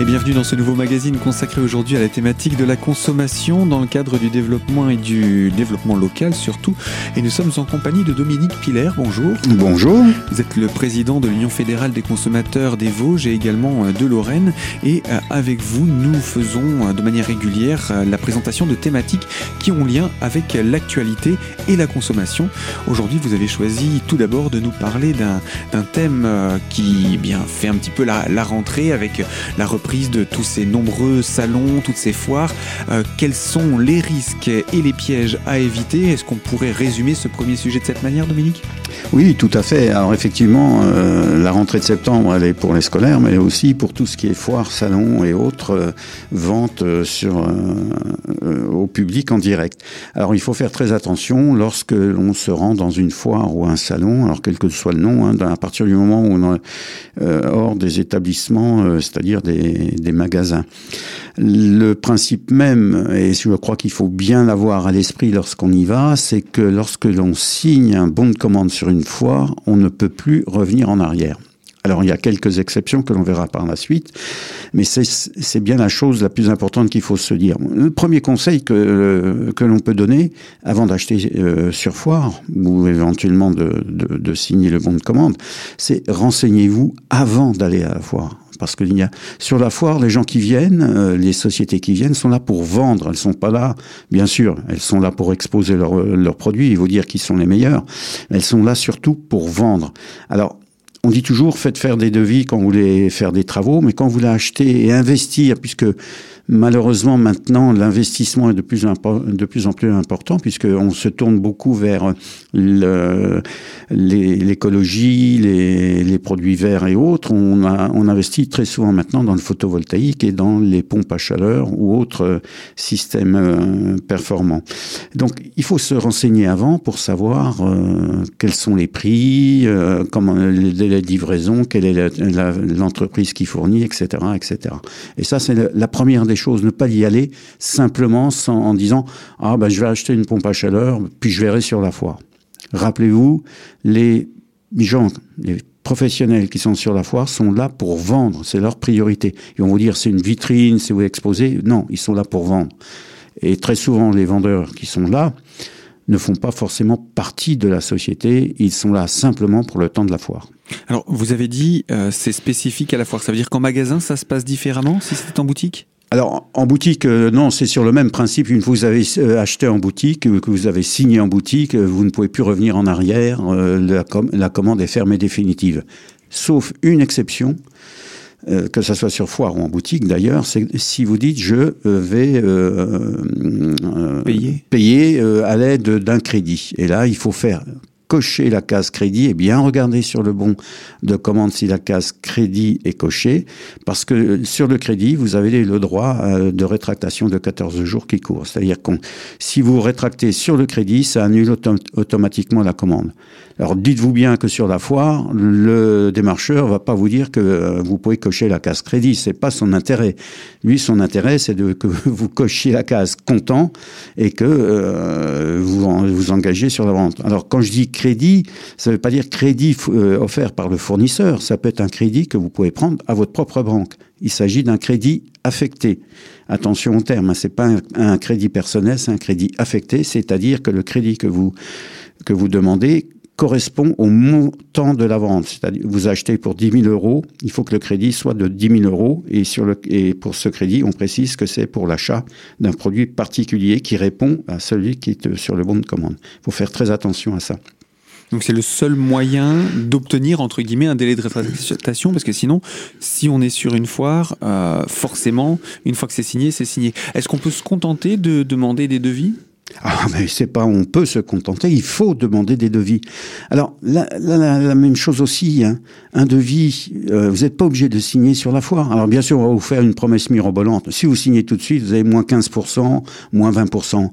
Et bienvenue dans ce nouveau magazine consacré aujourd'hui à la thématique de la consommation dans le cadre du développement et du développement local surtout. Et nous sommes en compagnie de Dominique Piller. Bonjour. Bonjour. Vous êtes le président de l'Union fédérale des consommateurs des Vosges et également euh, de Lorraine. Et euh, avec vous, nous faisons euh, de manière régulière la présentation de thématiques qui ont lien avec l'actualité et la consommation. Aujourd'hui, vous avez choisi tout d'abord de nous parler d'un thème qui eh bien fait un petit peu la, la rentrée avec la de tous ces nombreux salons, toutes ces foires. Euh, quels sont les risques et les pièges à éviter? Est-ce qu'on pourrait résumer ce premier sujet de cette manière, Dominique? Oui, tout à fait. Alors effectivement, euh, la rentrée de septembre, elle est pour les scolaires, mais aussi pour tout ce qui est foires, salons et autres euh, ventes sur, au public en direct. Alors il faut faire très attention lorsque l'on se rend dans une foire ou un salon, alors quel que soit le nom, hein, à partir du moment où on est hors des établissements, c'est-à-dire des, magasins. Le principe même, et je crois qu'il faut bien l'avoir à l'esprit lorsqu'on y va, c'est que lorsque l'on signe un bon de commande sur une foire, on ne peut plus revenir en arrière. Alors il y a quelques exceptions que l'on verra par la suite, mais c'est bien la chose la plus importante qu'il faut se dire. Le premier conseil que, que l'on peut donner avant d'acheter euh, sur foire ou éventuellement de signer le bon de commande, c'est renseignez-vous avant d'aller à la foire parce que y a, sur la foire, les gens qui viennent, euh, les sociétés qui viennent sont là pour vendre. Elles sont pas là, bien sûr, elles sont là pour exposer leurs produits et vous dire qu'ils sont les meilleurs. Elles sont là surtout pour vendre. Alors, on dit toujours faites faire des devis quand vous voulez faire des travaux, mais quand vous voulez acheter et investir, puisque Malheureusement, maintenant, l'investissement est de plus, en plus important puisqu'on se tourne beaucoup vers l'écologie, les, produits verts et autres. On, investit très souvent maintenant dans le photovoltaïque et dans les pompes à chaleur ou autres systèmes euh, performants. Donc, il faut se renseigner avant pour savoir euh, quels sont les prix, euh, comment les délais de livraison, quelle est l'entreprise qui fournit, etc., etc. Et ça, c'est la première des choses, ne pas y aller simplement en disant ah ben je vais acheter une pompe à chaleur puis je verrai sur la foire. Rappelez-vous, les gens, les professionnels qui sont sur la foire sont là pour vendre, c'est leur priorité. Ils vont vous dire c'est une vitrine, c'est où exposer. Non, ils sont là pour vendre. Et très souvent, les vendeurs qui sont là ne font pas forcément partie de la société, ils sont là simplement pour le temps de la foire. Alors, vous avez dit, euh, c'est spécifique à la foire, ça veut dire qu'en magasin, ça se passe différemment si c'est en boutique? Alors en boutique, euh, non, c'est sur le même principe. Une fois que vous avez euh, acheté en boutique, euh, que vous avez signé en boutique, vous ne pouvez plus revenir en arrière. La, la, commande est fermée définitive. Sauf une exception, que ce soit sur foire ou en boutique d'ailleurs, c'est si vous dites je vais payer, payer à l'aide d'un crédit. Et là, il faut faire cocher la case crédit et bien regarder sur le bon de commande si la case crédit est cochée, parce que sur le crédit, vous avez le droit euh, de rétractation de 14 jours qui court. C'est-à-dire que si vous rétractez sur le crédit, ça annule automatiquement la commande. Alors dites-vous bien que sur la foire, le démarcheur va pas vous dire que euh, vous pouvez cocher la case crédit, c'est pas son intérêt. Lui, son intérêt, c'est que vous cochiez la case comptant et que euh, vous vous engagez sur la vente. Alors quand je dis crédit, ça ne veut pas dire crédit euh, offert par le fournisseur, ça peut être un crédit que vous pouvez prendre à votre propre banque. Il s'agit d'un crédit affecté. Attention au terme, hein, c'est pas un, crédit personnel, c'est un crédit affecté, c'est-à-dire que le crédit que vous que vous demandez correspond au montant de la vente. C'est-à-dire, vous achetez pour 10 000 euros, il faut que le crédit soit de 10 000 euros. Et, sur le, et pour ce crédit, on précise que c'est pour l'achat d'un produit particulier qui répond à celui qui est sur le bon de commande. Il faut faire très attention à ça. Donc c'est le seul moyen d'obtenir entre guillemets un délai de rétractation parce que sinon, si on est sur une foire, euh, forcément, une fois que c'est signé, c'est signé. Est-ce qu'on peut se contenter de demander des devis? Ah, mais c'est pas, on peut se contenter, il faut demander des devis. Alors, la, la, même chose aussi, hein. un devis, euh, vous n'êtes pas obligé de signer sur la foire. Alors, bien sûr, on va vous faire une promesse mirobolante. Si vous signez tout de suite, vous avez moins 15%, moins 20%.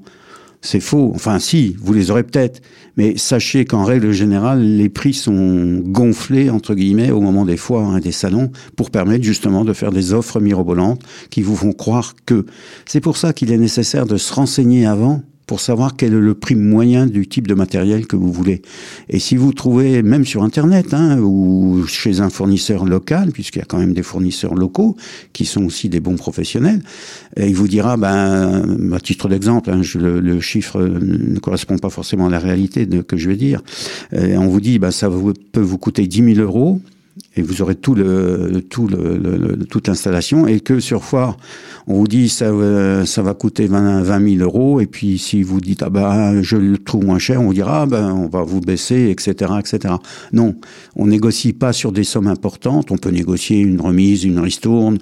C'est faux. Enfin, si, vous les aurez peut-être. Mais sachez qu'en règle générale, les prix sont gonflés, entre guillemets, au moment des foires et hein, des salons, pour permettre justement de faire des offres mirobolantes qui vous font croire que. C'est pour ça qu'il est nécessaire de se renseigner avant pour savoir quel est le prix moyen du type de matériel que vous voulez. Et si vous trouvez, même sur Internet, hein, ou chez un fournisseur local, puisqu'il y a quand même des fournisseurs locaux qui sont aussi des bons professionnels, il vous dira, ben, à titre d'exemple, hein, le, chiffre ne correspond pas forcément à la réalité de, que je vais dire, et on vous dit, ben, ça peut vous coûter 10 000 euros, et vous aurez tout le, tout le, toute l'installation. Et que sur foire on vous dit ça ça va coûter 20, 20 000 euros. Et puis si vous dites ah ben je le trouve moins cher on vous dira ah ben on va vous baisser etc etc non on négocie pas sur des sommes importantes. On peut négocier une remise une ristourne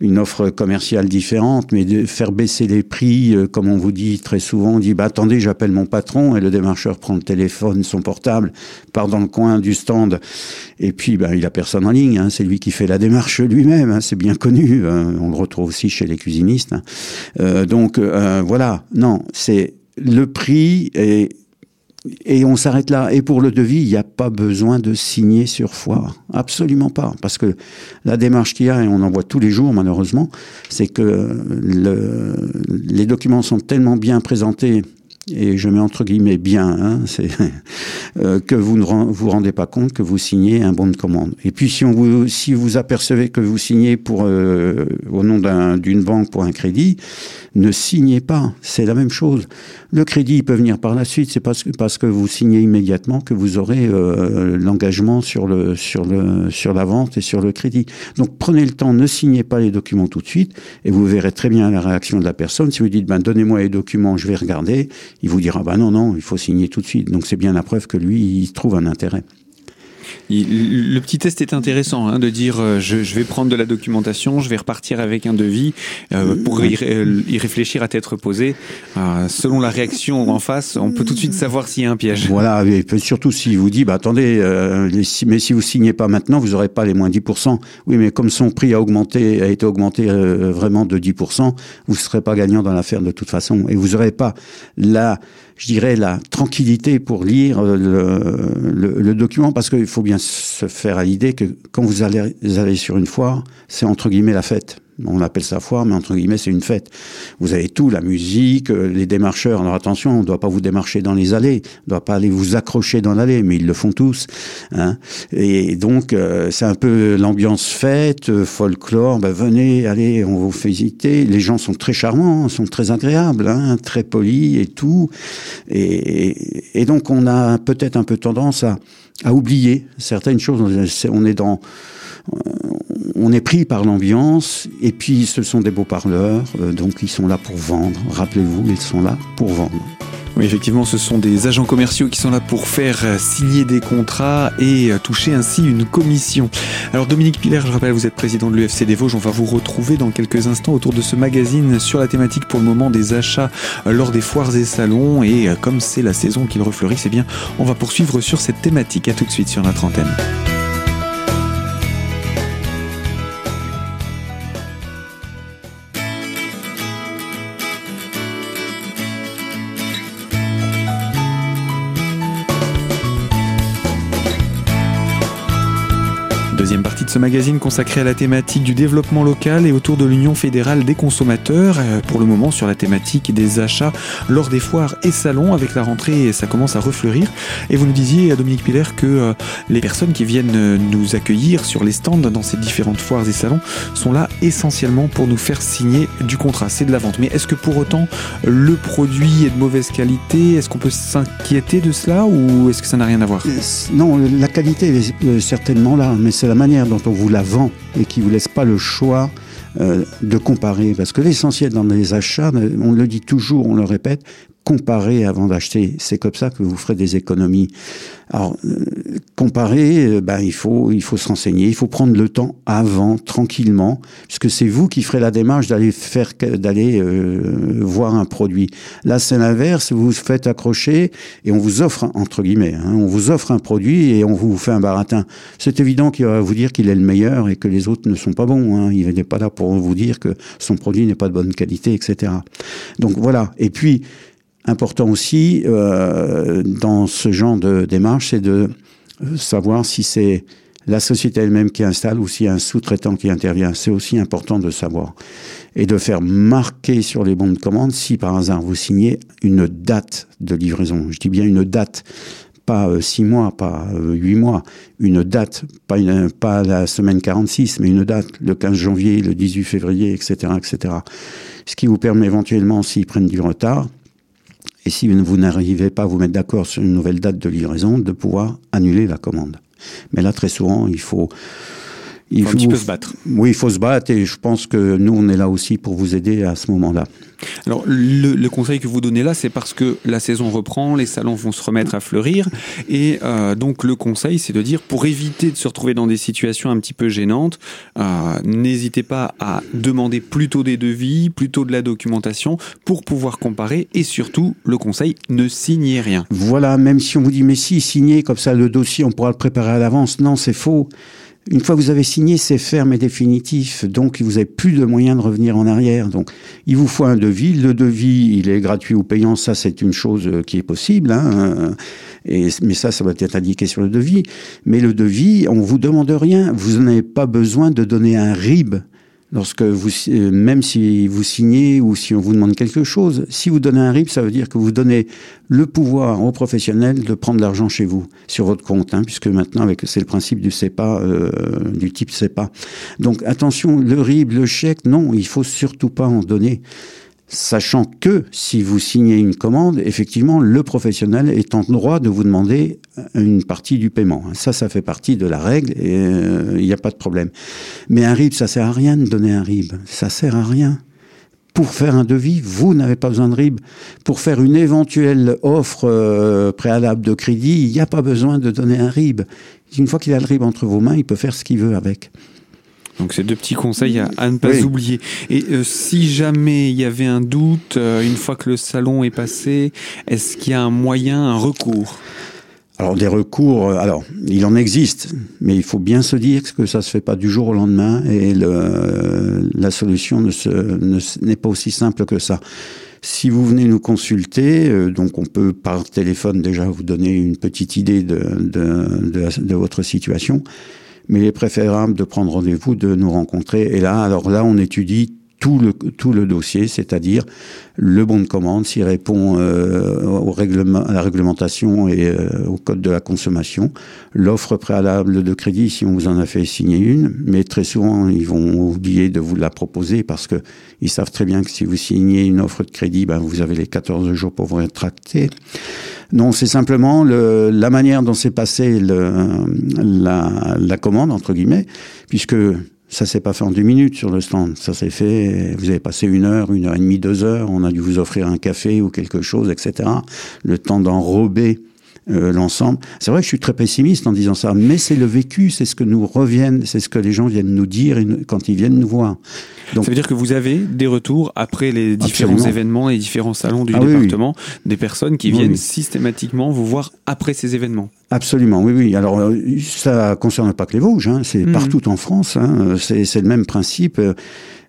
une offre commerciale différente, mais de faire baisser les prix, euh, comme on vous dit très souvent, on dit bah attendez, j'appelle mon patron et le démarcheur prend le téléphone, son portable, part dans le coin du stand. Et puis bah, il a en ligne, hein, c'est lui qui fait la démarche lui-même, hein, c'est bien connu, hein, on le retrouve aussi chez les cuisinistes. Euh, donc euh, voilà, non, c'est le prix et et on s'arrête là. Et pour le devis, il n'y a pas besoin de signer sur foire. Absolument pas. Parce que la démarche qu'il y a, et on en voit tous les jours malheureusement, c'est que le, les documents sont tellement bien présentés et je mets entre guillemets bien, hein, euh, que vous ne vous rendez pas compte que vous signez un bon de commande. Et puis si on vous si vous apercevez que vous signez pour euh, au nom d'une banque pour un crédit, ne signez pas. C'est la même chose. Le crédit peut venir par la suite. C'est parce que parce que vous signez immédiatement que vous aurez euh, l'engagement sur le sur le sur la vente et sur le crédit. Donc prenez le temps, ne signez pas les documents tout de suite et vous verrez très bien la réaction de la personne. Si vous dites ben donnez-moi les documents, je vais regarder il vous dira bah non, non, il faut signer tout de suite. Donc c'est bien la preuve que lui, il trouve un intérêt. Le petit test est intéressant hein, de dire euh, je, vais prendre de la documentation, je vais repartir avec un devis euh, pour y, réfléchir à tête reposée. Euh, selon la réaction en face, on peut tout de suite savoir s'il y a un piège. Voilà, et surtout s'il vous dit bah attendez, mais si vous signez pas maintenant, vous n'aurez pas les moins 10%. Oui, mais comme son prix a augmenté, a été augmenté vraiment de 10%, vous ne serez pas gagnant dans l'affaire de toute façon, et vous n'aurez pas la je dirais, la tranquillité pour lire le, le, document, parce qu'il faut bien se faire à l'idée que quand vous allez, sur une foire, c'est entre guillemets la fête on appelle ça foire, mais entre guillemets, c'est une fête. Vous avez tout, la musique, euh, les démarcheurs. Alors attention, on ne doit pas vous démarcher dans les allées, on ne doit pas aller vous accrocher dans l'allée, mais ils le font tous. Hein. Et donc, euh, c'est un peu l'ambiance fête, euh, folklore. Ben, venez, allez, on vous fait visiter. Les gens sont très charmants, sont très agréables, hein, très polis et tout. Et donc, on a peut-être un peu tendance à, à oublier certaines choses. On est dans on est pris par l'ambiance, et puis ce sont des beaux parleurs, euh, donc ils sont là pour vendre. Rappelez-vous, ils sont là pour vendre. Oui, effectivement, ce sont des agents commerciaux qui sont là pour faire euh, signer des contrats et euh, toucher ainsi une commission. Alors Dominique Piller, je rappelle, vous êtes président de l'UFC des Vosges. On va vous retrouver dans quelques instants autour de ce magazine sur la thématique pour le moment des achats lors des foires et salons. Et comme c'est la saison qu'il refleurit, c'est bien, on va poursuivre sur cette thématique. À tout de suite sur notre antenne. Ce magazine consacré à la thématique du développement local et autour de l'Union fédérale des consommateurs. Euh, pour le moment sur la thématique des achats lors des foires et salons. Avec la rentrée, ça commence à refleurir. Et vous nous disiez, à Dominique Piller, que euh, les personnes qui viennent euh, nous accueillir sur les stands dans ces différentes foires et salons sont là essentiellement pour nous faire signer du contrat. C'est de la vente. Mais est-ce que pour autant le produit est de mauvaise qualité? Est-ce qu'on peut s'inquiéter de cela ou est-ce que ça n'a rien à voir? Non, la qualité est certainement là, mais c'est la manière dont on vous la vend et qui vous laisse pas le choix euh, de comparer. Parce que l'essentiel dans les achats, on le dit toujours, on le répète, comparer avant d'acheter. C'est comme ça que vous ferez des économies. Alors, euh, comparer, euh, ben, il faut, il faut se renseigner, il faut prendre le temps avant, tranquillement, puisque c'est vous qui ferez la démarche d'aller faire, d'aller euh, voir un produit. Là, c'est l'inverse, vous vous faites accrocher et on vous offre, entre guillemets, hein, on vous offre un produit et on vous fait un baratin. C'est évident qu'il va vous dire qu'il est le meilleur et que les autres ne sont pas bons. Hein. Il n'est pas là pour vous dire que son produit n'est pas de bonne qualité, etc. Donc voilà. Et puis, important aussi euh, dans ce genre de démarche, c'est de savoir si c'est la société elle-même qui installe ou s'il y a un sous-traitant qui intervient. C'est aussi important de savoir. Et de faire marquer sur les bons de commande si par hasard vous signez une date de livraison. Je dis bien une date pas euh, six mois, pas euh, huit mois, une date, pas, pas la semaine 46, mais une date, le 15 janvier, le 18 février, etc., etc. Ce qui vous permet éventuellement, s'ils prennent du retard, et si vous n'arrivez pas à vous mettre d'accord sur une nouvelle date de livraison, de pouvoir annuler la commande. Mais là, très souvent, il faut il faut, un petit peu se battre. Oui, il faut se battre et je pense que nous, on est là aussi pour vous aider à ce moment-là. Alors, le, conseil que vous donnez là, c'est parce que la saison reprend, les salons vont se remettre à fleurir. Et euh, donc, le conseil, c'est de dire, pour éviter de se retrouver dans des situations un petit peu gênantes, euh, n'hésitez pas à demander plutôt des devis, plutôt de la documentation pour pouvoir comparer. Et surtout, le conseil, ne signez rien. Voilà, même si on vous dit, mais si, signez, comme ça, le dossier, on pourra le préparer à l'avance. Non, c'est faux. Une fois que vous avez signé, c'est ferme et définitif. Donc, vous n'avez plus de moyens de revenir en arrière. Donc, il vous faut un devis. Le devis, il est gratuit ou payant. Ça, c'est une chose euh, qui est possible. Hein. Et, mais ça, ça va être indiqué sur le devis. Mais le devis, on vous demande rien. Vous n'avez pas besoin de donner un RIB lorsque vous, euh, même si vous signez ou si on vous demande quelque chose, si vous donnez un RIB, ça veut dire que vous donnez le pouvoir aux professionnels de prendre l'argent chez vous, sur votre compte, hein, puisque maintenant, avec c'est le principe du CEPA, euh, du type CEPA. Donc attention, le RIB, le chèque, non, il faut surtout pas en donner sachant que si vous signez une commande, effectivement, le professionnel est en droit de vous demander une partie du paiement. Ça, ça fait partie de la règle et euh, il n'y a pas de problème. Mais un RIB, ça sert à rien de donner un RIB. Ça sert à rien. Pour faire un devis, vous n'avez pas besoin de RIB. Pour faire une éventuelle offre euh, préalable de crédit, il n'y a pas besoin de donner un RIB. Une fois qu'il a le RIB entre vos mains, il peut faire ce qu'il veut avec. Donc c'est deux petits conseils à, ne pas oublier. Et euh, si jamais il y avait un doute, euh, une fois que le salon est passé, est-ce qu'il y a un moyen, un recours? Alors des recours, euh, alors il en existe, mais il faut bien se dire que ça se fait pas du jour au lendemain et le, la solution ne n'est pas aussi simple que ça. Si vous venez nous consulter, donc on peut par téléphone déjà vous donner une petite idée de, de, de, de votre situation mais il est préférable de prendre rendez-vous, de nous rencontrer. Et là, alors là, on étudie tout le, tout le dossier, c'est-à-dire le bon de commande, s'il répond euh, au règlement, à la réglementation et euh, au code de la consommation, l'offre préalable de crédit, si on vous en a fait signer une, mais très souvent, ils vont oublier de vous la proposer parce que ils savent très bien que si vous signez une offre de crédit, ben, vous avez les 14 jours pour vous rétracter. Non, c'est simplement le, la manière dont s'est passée la, la commande, entre guillemets, puisque ça s'est pas fait en deux minutes sur le stand. Ça s'est fait, vous avez passé une heure, une heure et demie, deux heures. On a dû vous offrir un café ou quelque chose, etc. Le temps d'enrober euh, l'ensemble. C'est vrai que je suis très pessimiste en disant ça, mais c'est le vécu, c'est ce que nous reviennent, c'est ce que les gens viennent nous dire quand ils viennent nous voir. Donc, ça veut dire que vous avez des retours après les différents événements, les différents salons du ah département, des personnes qui viennent systématiquement vous voir après ces événements? Absolument, oui, oui. Alors, euh, ça concerne pas que les Vosges, hein, c'est mmh. partout en France. Hein, c'est le même principe.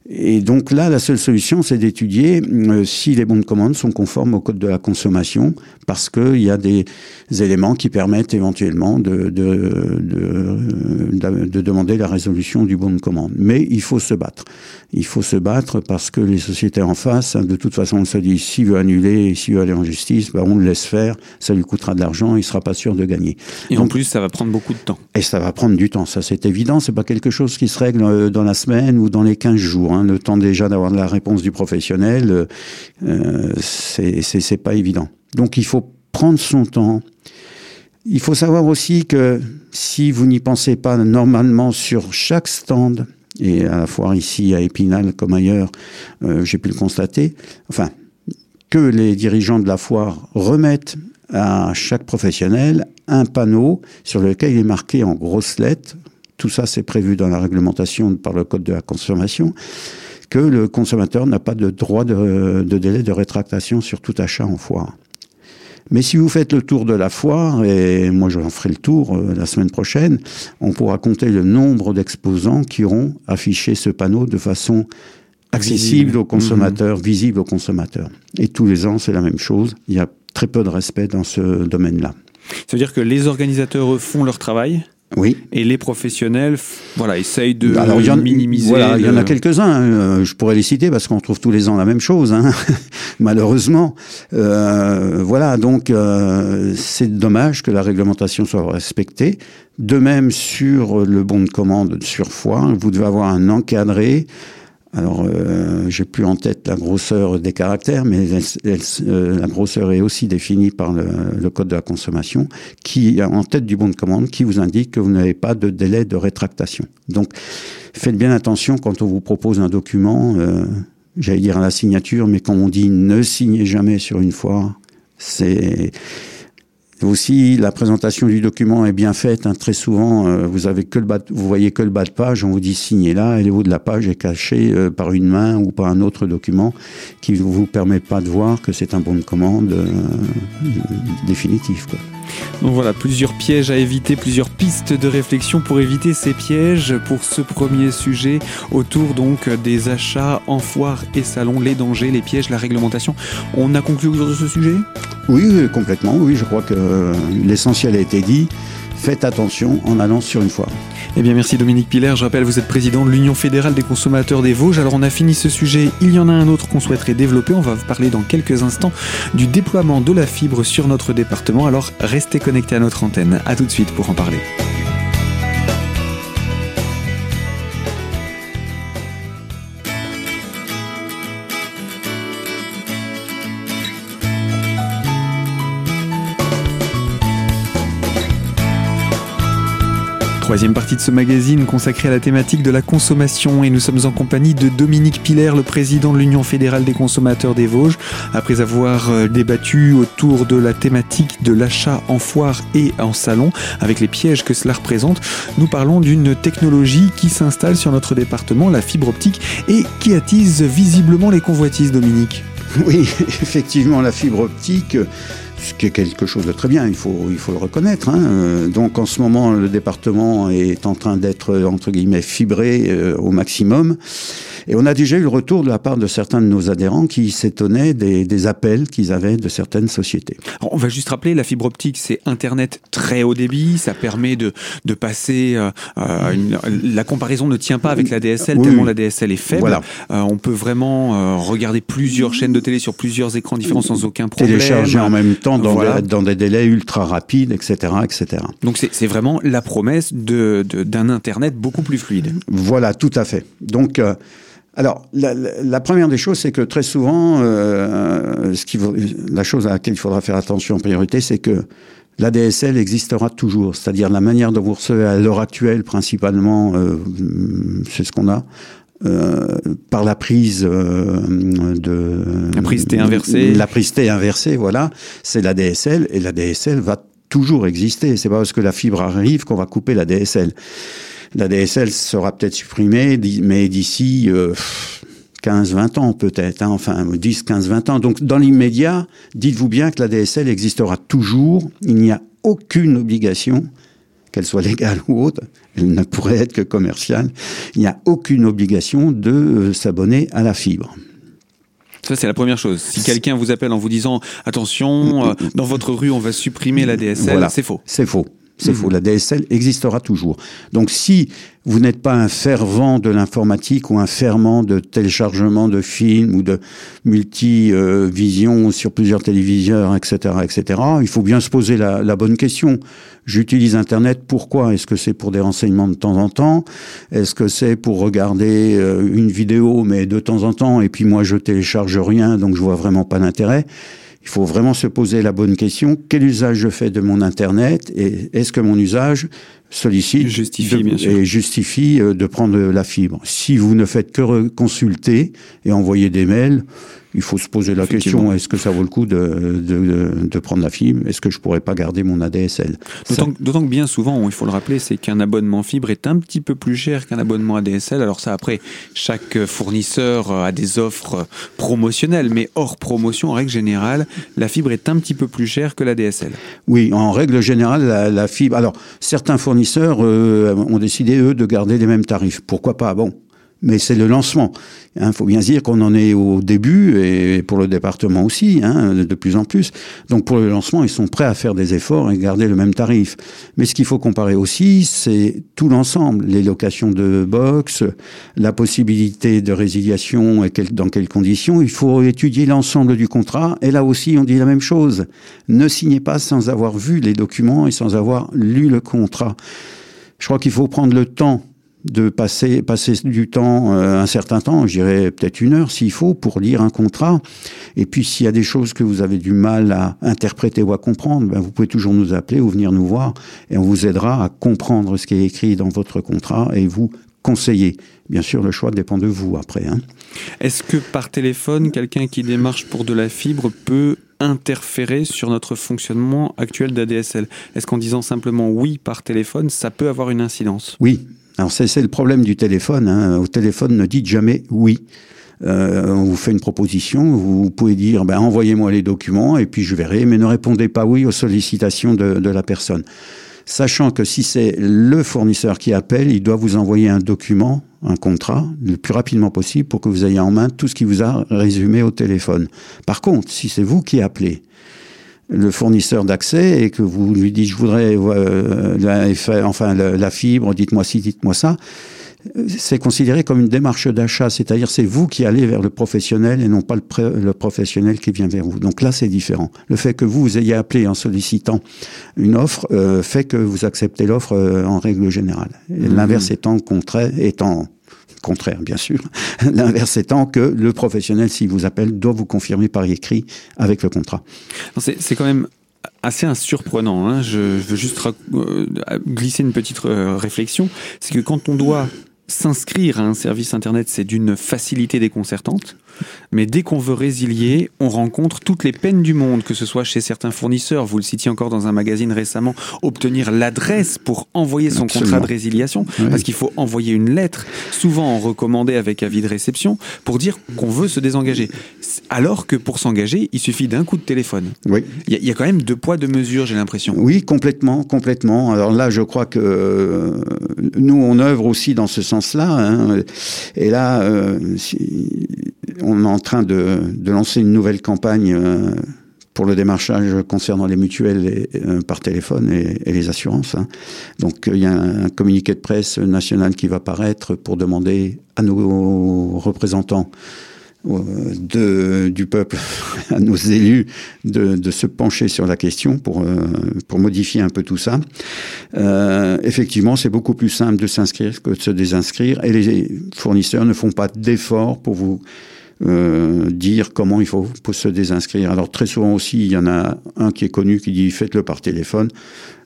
Et donc là, la seule solution, c'est d'étudier euh, si les bons de commande sont conformes au code de la consommation, parce qu'il y a des éléments qui permettent éventuellement de, de, de, de, demander la résolution du bon de commande. Mais il faut se battre. Il faut se battre parce que les sociétés en face, de toute façon, on se dit, s'il veut annuler, s'il veut aller en justice, ben on le laisse faire, ça lui coûtera de l'argent, il sera pas sûr de gagner. Et en plus, ça va prendre beaucoup de temps. Et ça va prendre du temps, ça c'est évident, c'est pas quelque chose qui se règle euh, dans la semaine ou dans les 15 jours. Hein. Le temps déjà d'avoir la réponse du professionnel, euh c'est pas évident. Donc il faut prendre son temps. Il faut savoir aussi que si vous n'y pensez pas normalement sur chaque stand, et à la fois ici à Épinal comme ailleurs, euh, j'ai pu le constater, enfin, que les dirigeants de la foire remettent à chaque professionnel un panneau sur lequel il est marqué en grosses lettres tout ça c'est prévu dans la réglementation par le Code de la consommation, que le consommateur n'a pas de droit de, délai de rétractation sur tout achat en foire. Mais si vous faites le tour de la foire, et moi j'en ferai le tour euh, la semaine prochaine, on pourra compter le nombre d'exposants qui auront affiché ce panneau de façon accessible aux consommateurs, mmh. visible aux consommateurs. Et tous les ans, c'est la même chose. Il y a très peu de respect dans ce domaine-là. Ça veut dire que les organisateurs font leur travail, Oui. Et les professionnels, voilà, essayent de Alors, y en, minimiser. Voilà, il y en a quelques-uns. Hein. Je pourrais les citer parce qu'on trouve tous les ans la même chose, hein. malheureusement. Euh, voilà, donc euh, c'est dommage que la réglementation soit respectée. De même sur le bon de commande sur foire, vous devez avoir un encadré alors, euh, j'ai plus en tête la grosseur des caractères, mais euh, la grosseur est aussi définie par le, code de la consommation, qui en tête du bon de commande, qui vous indique que vous n'avez pas de délai de rétractation. Donc, faites bien attention quand on vous propose un document, euh, j'allais dire à la signature, mais quand on dit ne signez jamais sur une fois, c'est aussi, la présentation du document est bien faite. Hein. Très souvent, euh, vous avez que le bas, vous voyez que le bas de page. On vous dit signez là, et le haut de la page est caché euh, par une main ou par un autre document qui ne vous permet pas de voir que c'est un bon de commande euh, définitif. Donc voilà, plusieurs pièges à éviter, plusieurs pistes de réflexion pour éviter ces pièges pour ce premier sujet autour donc des achats en foire et salon, les dangers, les pièges, la réglementation. On a conclu autour de ce sujet? Oui, complètement. Oui, je crois que l'essentiel a été dit. Faites attention en allant sur une foire. Eh bien, merci Dominique Piller. Je rappelle, vous êtes président de l'Union fédérale des consommateurs des Vosges. Alors, on a fini ce sujet. Il y en a un autre qu'on souhaiterait développer. On va vous parler dans quelques instants du déploiement de la fibre sur notre département. Alors, restez connectés à notre antenne. À tout de suite pour en parler. Troisième partie de ce magazine consacrée à la thématique de la consommation et nous sommes en compagnie de Dominique Piller, le président de l'Union fédérale des consommateurs des Vosges. Après avoir euh, débattu autour de la thématique de l'achat en foire et en salon, avec les pièges que cela représente, nous parlons d'une technologie qui s'installe sur notre département, la fibre optique, et qui attise visiblement les convoitises, Dominique. Oui, effectivement, la fibre optique ce qui est quelque chose de très bien, il faut, il faut le reconnaître. Hein. Euh, donc en ce moment, le département est en train d'être, entre guillemets, fibré euh, au maximum. Et on a déjà eu le retour de la part de certains de nos adhérents qui s'étonnaient des, des, appels qu'ils avaient de certaines sociétés. on va juste rappeler, la fibre optique, c'est Internet très haut débit, ça permet de, de passer... Euh, euh une, la comparaison ne tient pas avec la DSL, tellement la DSL est faible. Voilà. Euh, on peut vraiment euh, regarder plusieurs chaînes de télé sur plusieurs écrans différents sans aucun problème. Télécharger en même temps dans, des, dans des délais ultra rapides, etc. etc. Donc c'est vraiment la promesse d'un de, d'un Internet beaucoup plus fluide. Voilà, tout à fait. Donc... Alors, la, première des choses, c'est que très souvent, euh, ce qui, la chose à laquelle il faudra faire attention en priorité, c'est que la DSL existera toujours. C'est-à-dire la manière dont vous recevez à l'heure actuelle, principalement, euh, c'est ce qu'on a, euh, par la prise euh, de... La prise T inversée. La prise T inversée, voilà. C'est la DSL, et la DSL va toujours exister. C'est pas parce que la fibre arrive qu'on va couper la DSL. La DSL sera peut-être supprimée, mais d'ici 15, euh, 20 ans peut-être, hein, enfin 10, 15, 20 ans. Donc dans l'immédiat, dites-vous bien que la DSL existera toujours. Il n'y a aucune obligation, qu'elle soit légale ou autre, elle ne pourrait être que commerciale. Il n'y a aucune obligation de euh, s'abonner à la fibre. Ça, c'est la première chose. Si quelqu'un vous appelle en vous disant attention, euh, dans votre rue, on va supprimer la DSL, c'est faux. C'est faux. C'est faux. Mhm. La DSL existera toujours. Donc si vous n'êtes pas un fervent de l'informatique ou un fervent de téléchargement de films ou de multi-vision sur plusieurs téléviseurs, etc., etc., il faut bien se poser la, la bonne question. J'utilise Internet, pourquoi? Est-ce que c'est pour des renseignements de temps en temps? Est-ce que c'est pour regarder euh, une vidéo, mais de temps en temps, et puis moi je télécharge rien, donc je vois vraiment pas d'intérêt il faut vraiment se poser la bonne question. Quel usage je fais de mon Internet et est-ce que mon usage sollicite justifie, et justifie euh, de prendre la fibre Si vous ne faites que consulter et envoyer des mails, il faut se poser la question est-ce que ça vaut le coup de, de, de prendre la fibre? Est-ce que je pourrais pas garder mon ADSL D'autant que bien souvent, il faut le rappeler, c'est qu'un abonnement fibre est un petit peu plus cher qu'un abonnement ADSL. Alors ça, après, chaque fournisseur a des offres promotionnelles, mais hors promotion, en règle générale, la fibre est un petit peu plus chère que l'ADSL. Oui, en règle générale, la, fibre. Alors certains fournisseurs euh, ont décidé eux de garder les mêmes tarifs. Pourquoi pas? Bon, mais c'est le lancement. Il hein, faut bien dire qu'on en est au début, et pour le département aussi, hein, de plus en plus. Donc pour le lancement, ils sont prêts à faire des efforts et garder le même tarif. Mais ce qu'il faut comparer aussi, c'est tout l'ensemble. Les locations de box, la possibilité de résiliation et dans quelles conditions. Il faut étudier l'ensemble du contrat. Et là aussi, on dit la même chose. Ne signez pas sans avoir vu les documents et sans avoir lu le contrat. Je crois qu'il faut prendre le temps de passer, passer du temps, euh, un certain temps, je dirais peut-être une heure s'il faut, pour lire un contrat. Et puis s'il y a des choses que vous avez du mal à interpréter ou à comprendre, ben, vous pouvez toujours nous appeler ou venir nous voir et on vous aidera à comprendre ce qui est écrit dans votre contrat et vous conseiller. Bien sûr, le choix dépend de vous après. Hein. Est-ce que par téléphone, quelqu'un qui démarche pour de la fibre peut interférer sur notre fonctionnement actuel d'ADSL Est-ce qu'en disant simplement oui par téléphone, ça peut avoir une incidence? Oui, alors c'est le problème du téléphone. Hein. Au téléphone, ne dites jamais oui. Euh, on vous fait une proposition, vous pouvez dire ben, envoyez-moi les documents et puis je verrai, mais ne répondez pas oui aux sollicitations de, de la personne. Sachant que si c'est le fournisseur qui appelle, il doit vous envoyer un document, un contrat, le plus rapidement possible pour que vous ayez en main tout ce qui vous a résumé au téléphone. Par contre, si c'est vous qui appelez, le fournisseur d'accès et que vous lui dites je voudrais euh, la, enfin la, fibre, dites-moi ci, dites-moi ça, c'est considéré comme une démarche d'achat, c'est-à-dire c'est vous qui allez vers le professionnel et non pas le, professionnel qui vient vers vous. Donc là, c'est différent. Le fait que vous, vous ayez appelé en sollicitant une offre euh, fait que vous acceptez l'offre euh, en règle générale. Mmh. L'inverse étant contraire, étant contraire, bien sûr. L'inverse étant que le professionnel, s'il vous appelle, doit vous confirmer par écrit avec le contrat. C'est quand même assez surprenant. Hein. Je, veux juste euh, glisser une petite euh, réflexion. C'est que quand on doit s'inscrire à un service Internet, c'est d'une facilité déconcertante. Mais dès qu'on veut résilier, on rencontre toutes les peines du monde, que ce soit chez certains fournisseurs, vous le citiez encore dans un magazine récemment, obtenir l'adresse pour envoyer son contrat de résiliation, parce qu'il faut envoyer une lettre, souvent recommandée avec avis de réception, pour dire qu'on veut se désengager. Alors que pour s'engager, il suffit d'un coup de téléphone. Oui. Il y, a quand même deux poids, deux mesures, j'ai l'impression. Oui, complètement, complètement. Alors là, je crois que euh, nous, on œuvre aussi dans ce sens-là. Hein. Et là, euh, on est en train de, lancer une nouvelle campagne euh, pour le démarchage concernant les mutuelles euh, par téléphone et, les assurances. Hein. Donc il y a un, communiqué de presse national qui va paraître pour demander à nos représentants euh, du peuple, à nos élus, de, se pencher sur la question pour, pour modifier un peu tout ça. effectivement, c'est beaucoup plus simple de s'inscrire que de se désinscrire et les fournisseurs ne font pas d'efforts pour vous euh, dire comment il faut, se désinscrire. Alors très souvent aussi, il y en a un qui est connu qui dit faites-le par téléphone.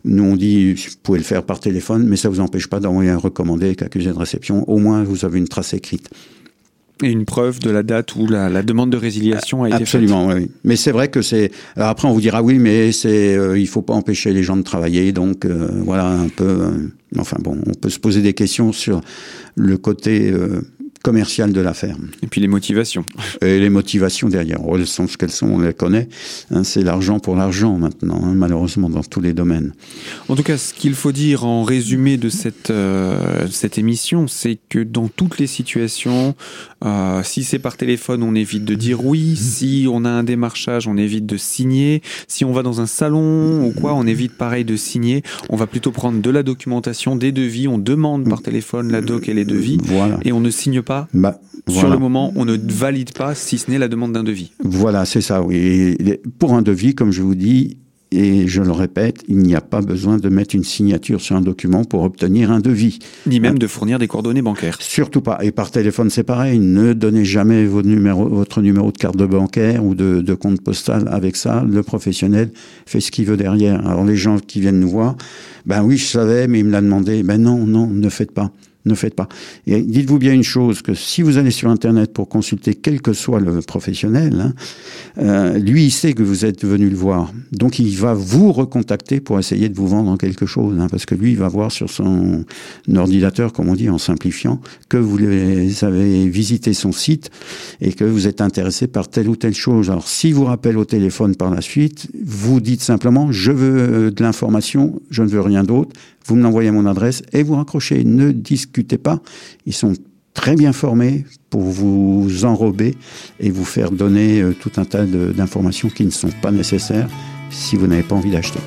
Nous on dit vous pouvez le faire par téléphone, mais ça vous empêche pas d'envoyer un recommandé avec accusé de réception. Au moins vous avez une trace écrite. Et une preuve de la date où la, demande de résiliation a été Absolument, oui. Mais c'est vrai que c'est. Alors après, on vous dira oui, mais c'est. Euh, il faut pas empêcher les gens de travailler, donc euh, voilà un peu. enfin bon, on peut se poser des questions sur le côté commercial de la ferme. Et puis les motivations. Et les motivations derrière. Elles sont ce qu'elles sont, on les connaît. Hein, c'est l'argent pour l'argent maintenant, hein, malheureusement, dans tous les domaines. En tout cas, ce qu'il faut dire en résumé de cette, euh, cette émission, c'est que dans toutes les situations, euh, si c'est par téléphone, on évite de dire oui. Si on a un démarchage, on évite de signer. Si on va dans un salon ou quoi, on évite pareil de signer. On va plutôt prendre de la documentation, des devis. On demande par téléphone la doc et les devis. Voilà. Et on ne signe pas bah, sur le moment, on ne valide pas si ce n'est la demande d'un devis. Voilà, c'est ça, oui. pour un devis, comme je vous dis, et je le répète, il n'y a pas besoin de mettre une signature sur un document pour obtenir un devis. Ni même de fournir des coordonnées bancaires. Surtout pas. Et par téléphone, c'est pareil. Ne donnez jamais votre numéro, votre numéro de carte de bancaire ou de, de compte postal avec ça. Le professionnel fait ce qu'il veut derrière. Alors les gens qui viennent nous voir, ben oui, je savais, mais il me l'a demandé. Ben non, non, ne faites pas ne faites pas. Et dites-vous bien une chose, que si vous allez sur Internet pour consulter quel que soit le professionnel, hein, euh, lui, il sait que vous êtes venu le voir. Donc, il va vous recontacter pour essayer de vous vendre quelque chose, hein, parce que lui, il va voir sur son ordinateur, comme on dit en simplifiant, que vous avez visité son site et que vous êtes intéressé par telle ou telle chose. Alors, si vous rappelle au téléphone par la suite, vous dites simplement, je veux de l'information, je ne veux rien d'autre, vous me l'envoyez à mon adresse et vous raccrochez. Ne discutez pas. Ils sont très bien formés pour vous enrober et vous faire donner euh, tout un tas d'informations qui ne sont pas nécessaires si vous n'avez pas envie d'acheter.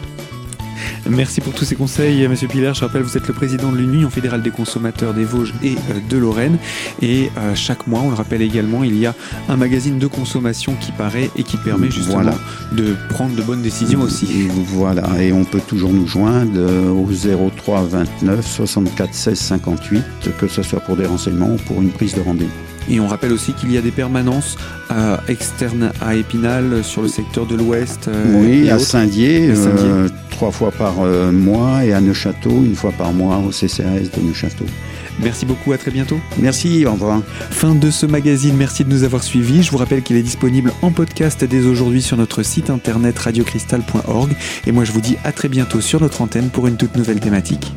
Merci pour tous ces conseils, Monsieur Pilaire. Je rappelle, vous êtes le président de l'Union fédérale des consommateurs des Vosges et euh, de Lorraine. Et euh, chaque mois, on le rappelle également, il y a un magazine de consommation qui paraît et qui permet justement de prendre de bonnes décisions aussi. Voilà, et on peut toujours nous joindre au 03 29 64 16 58, que ce soit pour des renseignements ou pour une prise de rendez-vous. Et on rappelle aussi qu'il y a des permanences euh, externes à Épinal sur le secteur de l'Ouest. Euh, oui, à Saint-Dié, euh, trois fois par mois, et à Neuchâteau, une fois par mois au CCAS de Neuchâteau. Merci beaucoup, à très bientôt. Merci, au revoir. Fin de ce magazine, merci de nous avoir suivis. Je vous rappelle qu'il est disponible en podcast dès aujourd'hui sur notre site internet radiocristal.org. Et moi je vous dis à très bientôt sur notre antenne pour une toute nouvelle thématique.